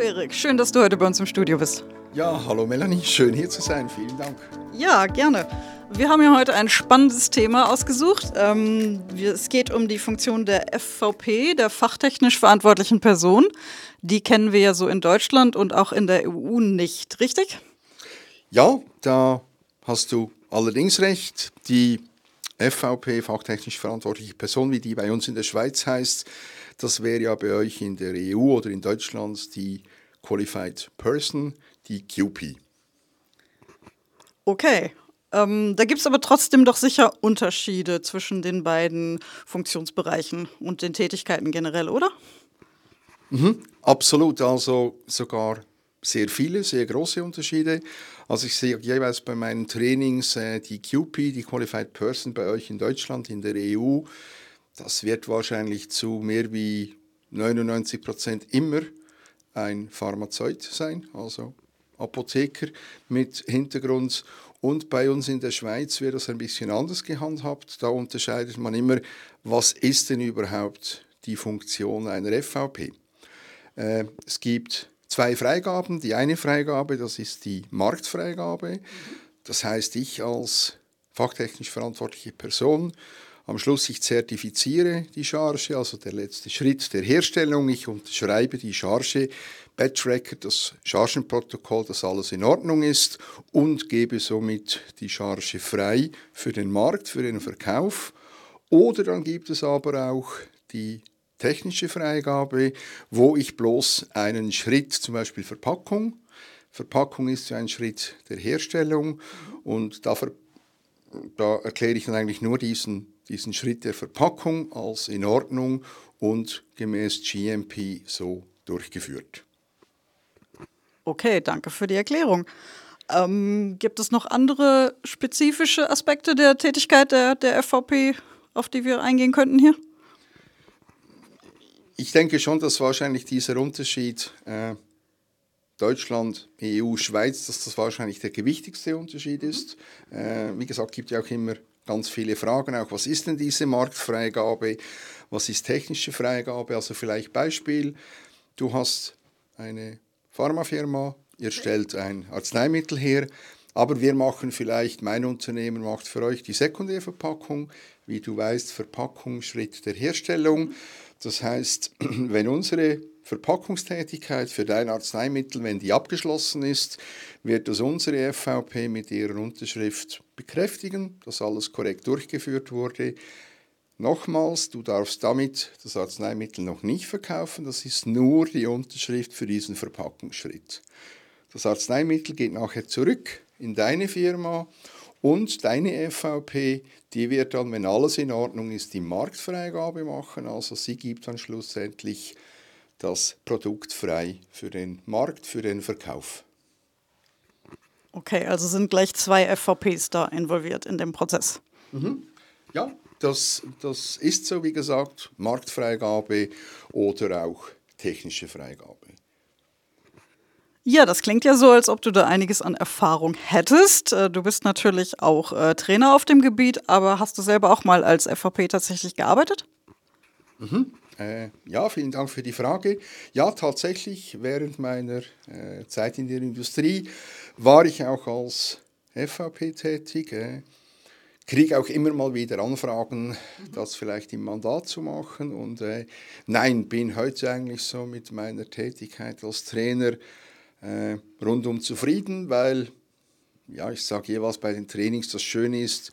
Erik, schön, dass du heute bei uns im Studio bist. Ja, hallo Melanie, schön hier zu sein, vielen Dank. Ja, gerne. Wir haben ja heute ein spannendes Thema ausgesucht. Ähm, es geht um die Funktion der FVP, der fachtechnisch verantwortlichen Person. Die kennen wir ja so in Deutschland und auch in der EU nicht, richtig? Ja, da hast du allerdings recht. Die FVP, fachtechnisch verantwortliche Person, wie die bei uns in der Schweiz heißt, das wäre ja bei euch in der EU oder in Deutschland die Qualified Person, die QP. Okay, ähm, da gibt es aber trotzdem doch sicher Unterschiede zwischen den beiden Funktionsbereichen und den Tätigkeiten generell, oder? Mhm, absolut, also sogar sehr viele, sehr große Unterschiede. Also ich sehe jeweils bei meinen Trainings äh, die QP, die Qualified Person bei euch in Deutschland, in der EU, das wird wahrscheinlich zu mehr wie 99 Prozent immer ein Pharmazeut sein, also Apotheker mit Hintergrund und bei uns in der Schweiz wird das ein bisschen anders gehandhabt. Da unterscheidet man immer, was ist denn überhaupt die Funktion einer FVP. Äh, es gibt zwei Freigaben. Die eine Freigabe, das ist die Marktfreigabe. Das heißt, ich als fachtechnisch verantwortliche Person am Schluss, ich zertifiziere die Charge, also der letzte Schritt der Herstellung. Ich unterschreibe die Charge, Batch Record, das Chargenprotokoll, dass alles in Ordnung ist und gebe somit die Charge frei für den Markt, für den Verkauf. Oder dann gibt es aber auch die technische Freigabe, wo ich bloß einen Schritt, zum Beispiel Verpackung, Verpackung ist ja ein Schritt der Herstellung und da, da erkläre ich dann eigentlich nur diesen diesen Schritt der Verpackung als in Ordnung und gemäß GMP so durchgeführt. Okay, danke für die Erklärung. Ähm, gibt es noch andere spezifische Aspekte der Tätigkeit der, der FVP, auf die wir eingehen könnten hier? Ich denke schon, dass wahrscheinlich dieser Unterschied äh, Deutschland, EU, Schweiz, dass das wahrscheinlich der gewichtigste Unterschied ist. Äh, wie gesagt, gibt ja auch immer ganz viele Fragen, auch was ist denn diese Marktfreigabe, was ist technische Freigabe, also vielleicht Beispiel, du hast eine Pharmafirma, ihr stellt ein Arzneimittel her, aber wir machen vielleicht, mein Unternehmen macht für euch die Sekundärverpackung, wie du weißt, Verpackung, Schritt der Herstellung. Das heißt, wenn unsere Verpackungstätigkeit für dein Arzneimittel, wenn die abgeschlossen ist, wird das unsere FVP mit ihrer Unterschrift bekräftigen, dass alles korrekt durchgeführt wurde. Nochmals, du darfst damit das Arzneimittel noch nicht verkaufen, das ist nur die Unterschrift für diesen Verpackungsschritt. Das Arzneimittel geht nachher zurück in deine Firma und deine FVP, die wird dann, wenn alles in Ordnung ist, die Marktfreigabe machen. Also sie gibt dann schlussendlich das Produkt frei für den Markt, für den Verkauf. Okay, also sind gleich zwei FVPs da involviert in dem Prozess. Mhm. Ja, das, das ist so, wie gesagt, Marktfreigabe oder auch technische Freigabe. Ja, das klingt ja so, als ob du da einiges an Erfahrung hättest. Äh, du bist natürlich auch äh, Trainer auf dem Gebiet, aber hast du selber auch mal als FVP tatsächlich gearbeitet? Mhm. Äh, ja, vielen Dank für die Frage. Ja, tatsächlich, während meiner äh, Zeit in der Industrie war ich auch als FVP tätig. Äh, kriege auch immer mal wieder Anfragen, das vielleicht im Mandat zu machen. Und äh, nein, bin heute eigentlich so mit meiner Tätigkeit als Trainer äh, rundum zufrieden, weil, ja, ich sage jeweils bei den Trainings, das Schöne ist,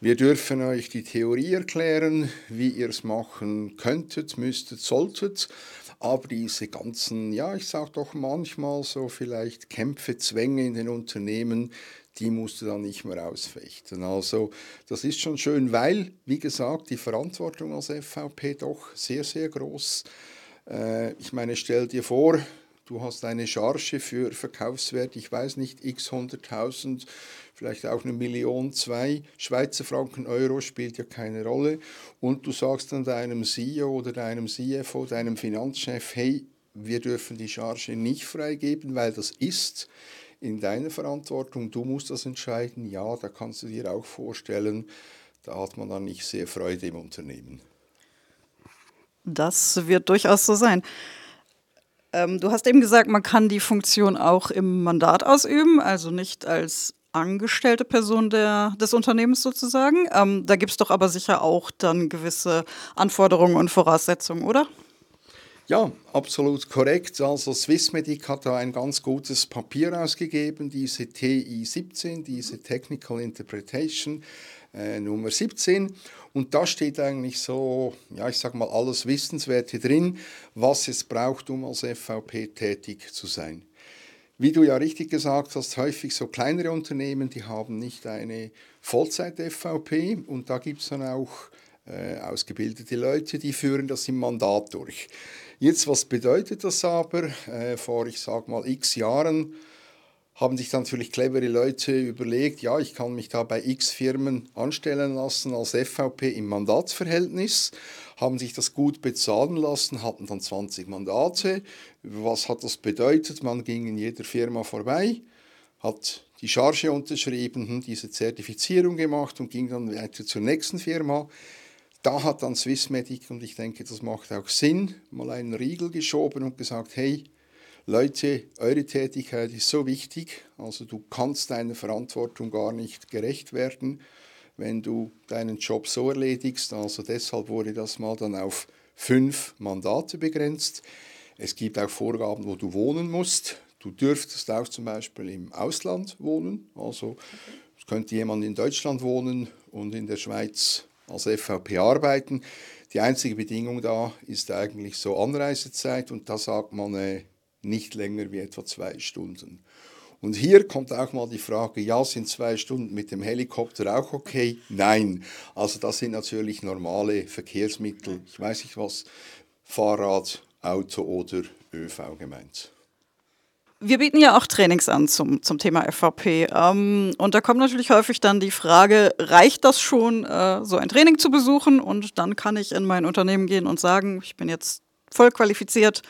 wir dürfen euch die Theorie erklären, wie ihr es machen könntet, müsstet, solltet. Aber diese ganzen, ja, ich sage doch manchmal so vielleicht Kämpfe, Zwänge in den Unternehmen, die musst du dann nicht mehr ausfechten. Also das ist schon schön, weil, wie gesagt, die Verantwortung als FVP doch sehr, sehr groß. Äh, ich meine, stell dir vor, du hast eine Charge für Verkaufswert, ich weiß nicht, x 100.000 vielleicht auch eine Million, zwei Schweizer Franken, Euro spielt ja keine Rolle. Und du sagst dann deinem CEO oder deinem CFO, deinem Finanzchef, hey, wir dürfen die Charge nicht freigeben, weil das ist in deiner Verantwortung, du musst das entscheiden. Ja, da kannst du dir auch vorstellen, da hat man dann nicht sehr Freude im Unternehmen. Das wird durchaus so sein. Ähm, du hast eben gesagt, man kann die Funktion auch im Mandat ausüben, also nicht als angestellte Person der, des Unternehmens sozusagen. Ähm, da gibt es doch aber sicher auch dann gewisse Anforderungen und Voraussetzungen, oder? Ja, absolut korrekt. Also Swissmedic hat da ein ganz gutes Papier ausgegeben, diese TI 17, diese Technical Interpretation äh, Nummer 17. Und da steht eigentlich so, ja, ich sage mal, alles Wissenswerte drin, was es braucht, um als FVP tätig zu sein. Wie du ja richtig gesagt hast, häufig so kleinere Unternehmen, die haben nicht eine Vollzeit-FVP und da gibt es dann auch äh, ausgebildete Leute, die führen das im Mandat durch. Jetzt, was bedeutet das aber? Äh, vor, ich sage mal, x Jahren haben sich dann natürlich clevere Leute überlegt, ja, ich kann mich da bei x Firmen anstellen lassen als FVP im Mandatsverhältnis, haben sich das gut bezahlen lassen, hatten dann 20 Mandate. Was hat das bedeutet? Man ging in jeder Firma vorbei, hat die Charge unterschrieben, hm, diese Zertifizierung gemacht und ging dann weiter zur nächsten Firma. Da hat dann Swissmedic, und ich denke, das macht auch Sinn, mal einen Riegel geschoben und gesagt, hey, Leute, eure Tätigkeit ist so wichtig, also du kannst deiner Verantwortung gar nicht gerecht werden, wenn du deinen Job so erledigst. Also deshalb wurde das mal dann auf fünf Mandate begrenzt. Es gibt auch Vorgaben, wo du wohnen musst. Du dürftest auch zum Beispiel im Ausland wohnen. Also es könnte jemand in Deutschland wohnen und in der Schweiz als FVP arbeiten. Die einzige Bedingung da ist eigentlich so Anreisezeit und da sagt man, äh, nicht länger wie etwa zwei Stunden. Und hier kommt auch mal die Frage, ja, sind zwei Stunden mit dem Helikopter auch okay? Nein. Also das sind natürlich normale Verkehrsmittel. Ich weiß nicht was, Fahrrad, Auto oder ÖV gemeint. Wir bieten ja auch Trainings an zum, zum Thema FVP. Ähm, und da kommt natürlich häufig dann die Frage, reicht das schon, äh, so ein Training zu besuchen? Und dann kann ich in mein Unternehmen gehen und sagen, ich bin jetzt voll qualifiziert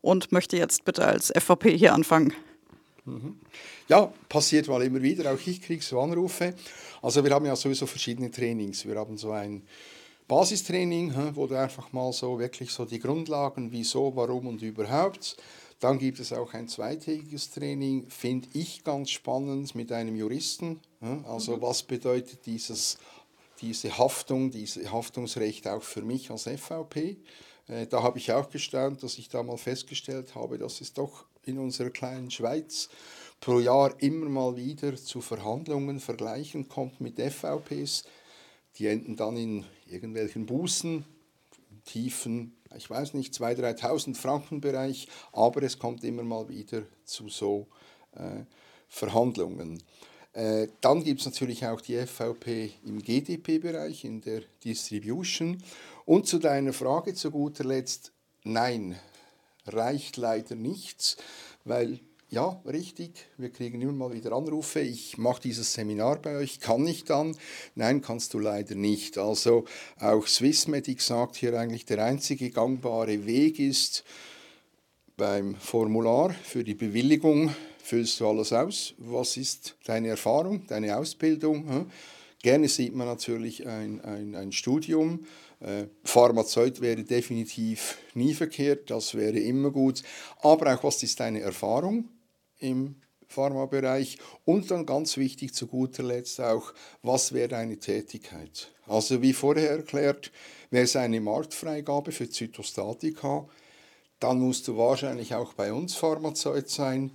und möchte jetzt bitte als FVP hier anfangen. Mhm. Ja, passiert mal immer wieder. Auch ich kriege so Anrufe. Also wir haben ja sowieso verschiedene Trainings. Wir haben so ein Basistraining, wo du einfach mal so wirklich so die Grundlagen, wieso, warum und überhaupt. Dann gibt es auch ein zweitägiges Training, finde ich ganz spannend, mit einem Juristen. Also mhm. was bedeutet dieses, diese Haftung, dieses Haftungsrecht auch für mich als FVP? Äh, da habe ich auch gestaunt, dass ich da mal festgestellt habe, dass es doch in unserer kleinen Schweiz pro Jahr immer mal wieder zu Verhandlungen, Vergleichen kommt mit FVPs. Die enden dann in irgendwelchen Bußen, tiefen, ich weiß nicht, 2.000, 3.000 Franken Bereich, aber es kommt immer mal wieder zu so äh, Verhandlungen. Äh, dann gibt es natürlich auch die FVP im GDP-Bereich, in der Distribution. Und zu deiner Frage zu guter Letzt, nein, reicht leider nichts, weil ja, richtig, wir kriegen immer mal wieder Anrufe, ich mache dieses Seminar bei euch, kann ich dann? Nein, kannst du leider nicht. Also auch Swissmedic sagt hier eigentlich, der einzige gangbare Weg ist, beim Formular für die Bewilligung füllst du alles aus. Was ist deine Erfahrung, deine Ausbildung? Gerne sieht man natürlich ein, ein, ein Studium. Äh, Pharmazeut wäre definitiv nie verkehrt, das wäre immer gut. Aber auch, was ist deine Erfahrung im Pharmabereich? Und dann ganz wichtig zu guter Letzt auch, was wäre deine Tätigkeit? Also wie vorher erklärt, wäre es eine Marktfreigabe für Zytostatika, dann musst du wahrscheinlich auch bei uns Pharmazeut sein.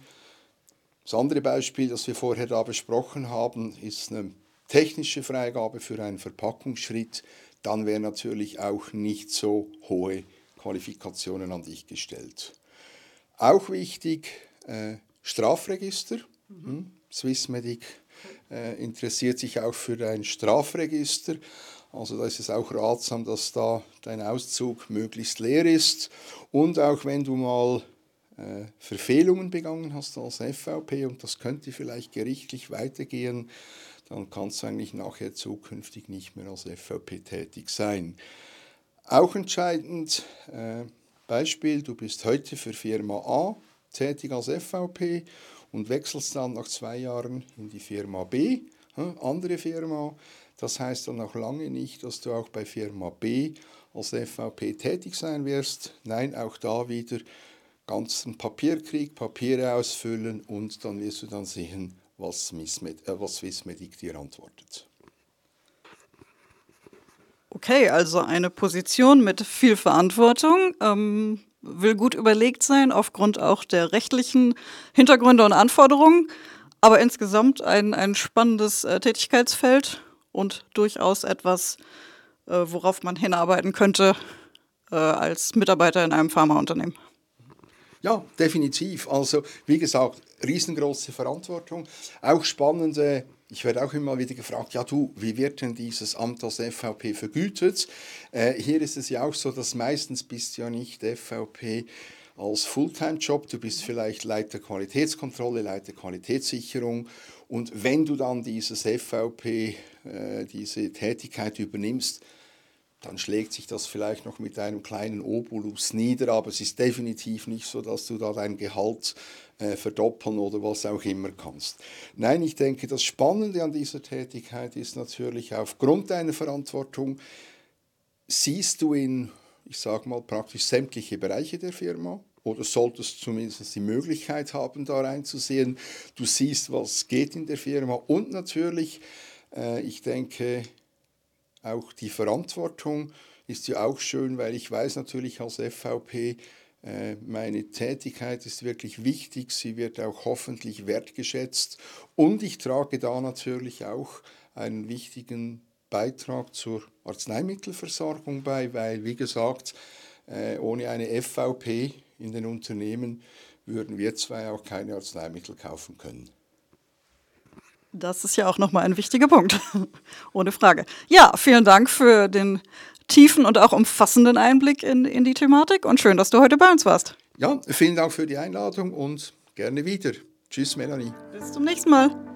Das andere Beispiel, das wir vorher da besprochen haben, ist eine technische Freigabe für einen Verpackungsschritt. Dann wären natürlich auch nicht so hohe Qualifikationen an dich gestellt. Auch wichtig, äh, Strafregister. Mhm. Swissmedic äh, interessiert sich auch für ein Strafregister. Also da ist es auch ratsam, dass da dein Auszug möglichst leer ist. Und auch wenn du mal Verfehlungen begangen hast als FVP und das könnte vielleicht gerichtlich weitergehen, dann kannst du eigentlich nachher zukünftig nicht mehr als FVP tätig sein. Auch entscheidend, äh, Beispiel, du bist heute für Firma A tätig als FVP und wechselst dann nach zwei Jahren in die Firma B, äh, andere Firma. Das heißt dann noch lange nicht, dass du auch bei Firma B als FVP tätig sein wirst. Nein, auch da wieder ganzen Papierkrieg, Papiere ausfüllen und dann wirst du dann sehen, was, Swissmed, äh, Swissmedic dir antwortet. Okay, also eine Position mit viel Verantwortung. Ähm, will gut überlegt sein, aufgrund auch der rechtlichen Hintergründe und Anforderungen. Aber insgesamt ein, ein spannendes äh, Tätigkeitsfeld und durchaus etwas, äh, worauf man hinarbeiten könnte äh, als Mitarbeiter in einem Pharmaunternehmen. Ja, definitiv. Also, wie gesagt, riesengroße Verantwortung. Auch spannende, ich werde auch immer wieder gefragt, ja du, wie wird denn dieses Amt als FVP vergütet? Äh, hier ist es ja auch so, dass meistens bist du ja nicht FVP als Fulltime-Job, du bist vielleicht Leiter Qualitätskontrolle, Leiter Qualitätssicherung und wenn du dann dieses FVP, äh, diese Tätigkeit übernimmst, dann schlägt sich das vielleicht noch mit einem kleinen Obolus nieder, aber es ist definitiv nicht so, dass du da dein Gehalt äh, verdoppeln oder was auch immer kannst. Nein, ich denke, das Spannende an dieser Tätigkeit ist natürlich, aufgrund deiner Verantwortung siehst du in, ich sage mal, praktisch sämtliche Bereiche der Firma oder solltest zumindest die Möglichkeit haben, da reinzusehen. Du siehst, was geht in der Firma und natürlich, äh, ich denke, auch die Verantwortung ist ja auch schön, weil ich weiß natürlich als FVP, äh, meine Tätigkeit ist wirklich wichtig, sie wird auch hoffentlich wertgeschätzt und ich trage da natürlich auch einen wichtigen Beitrag zur Arzneimittelversorgung bei, weil, wie gesagt, äh, ohne eine FVP in den Unternehmen würden wir zwei auch keine Arzneimittel kaufen können. Das ist ja auch nochmal ein wichtiger Punkt. Ohne Frage. Ja, vielen Dank für den tiefen und auch umfassenden Einblick in, in die Thematik und schön, dass du heute bei uns warst. Ja, vielen Dank für die Einladung und gerne wieder. Tschüss, Melanie. Bis zum nächsten Mal.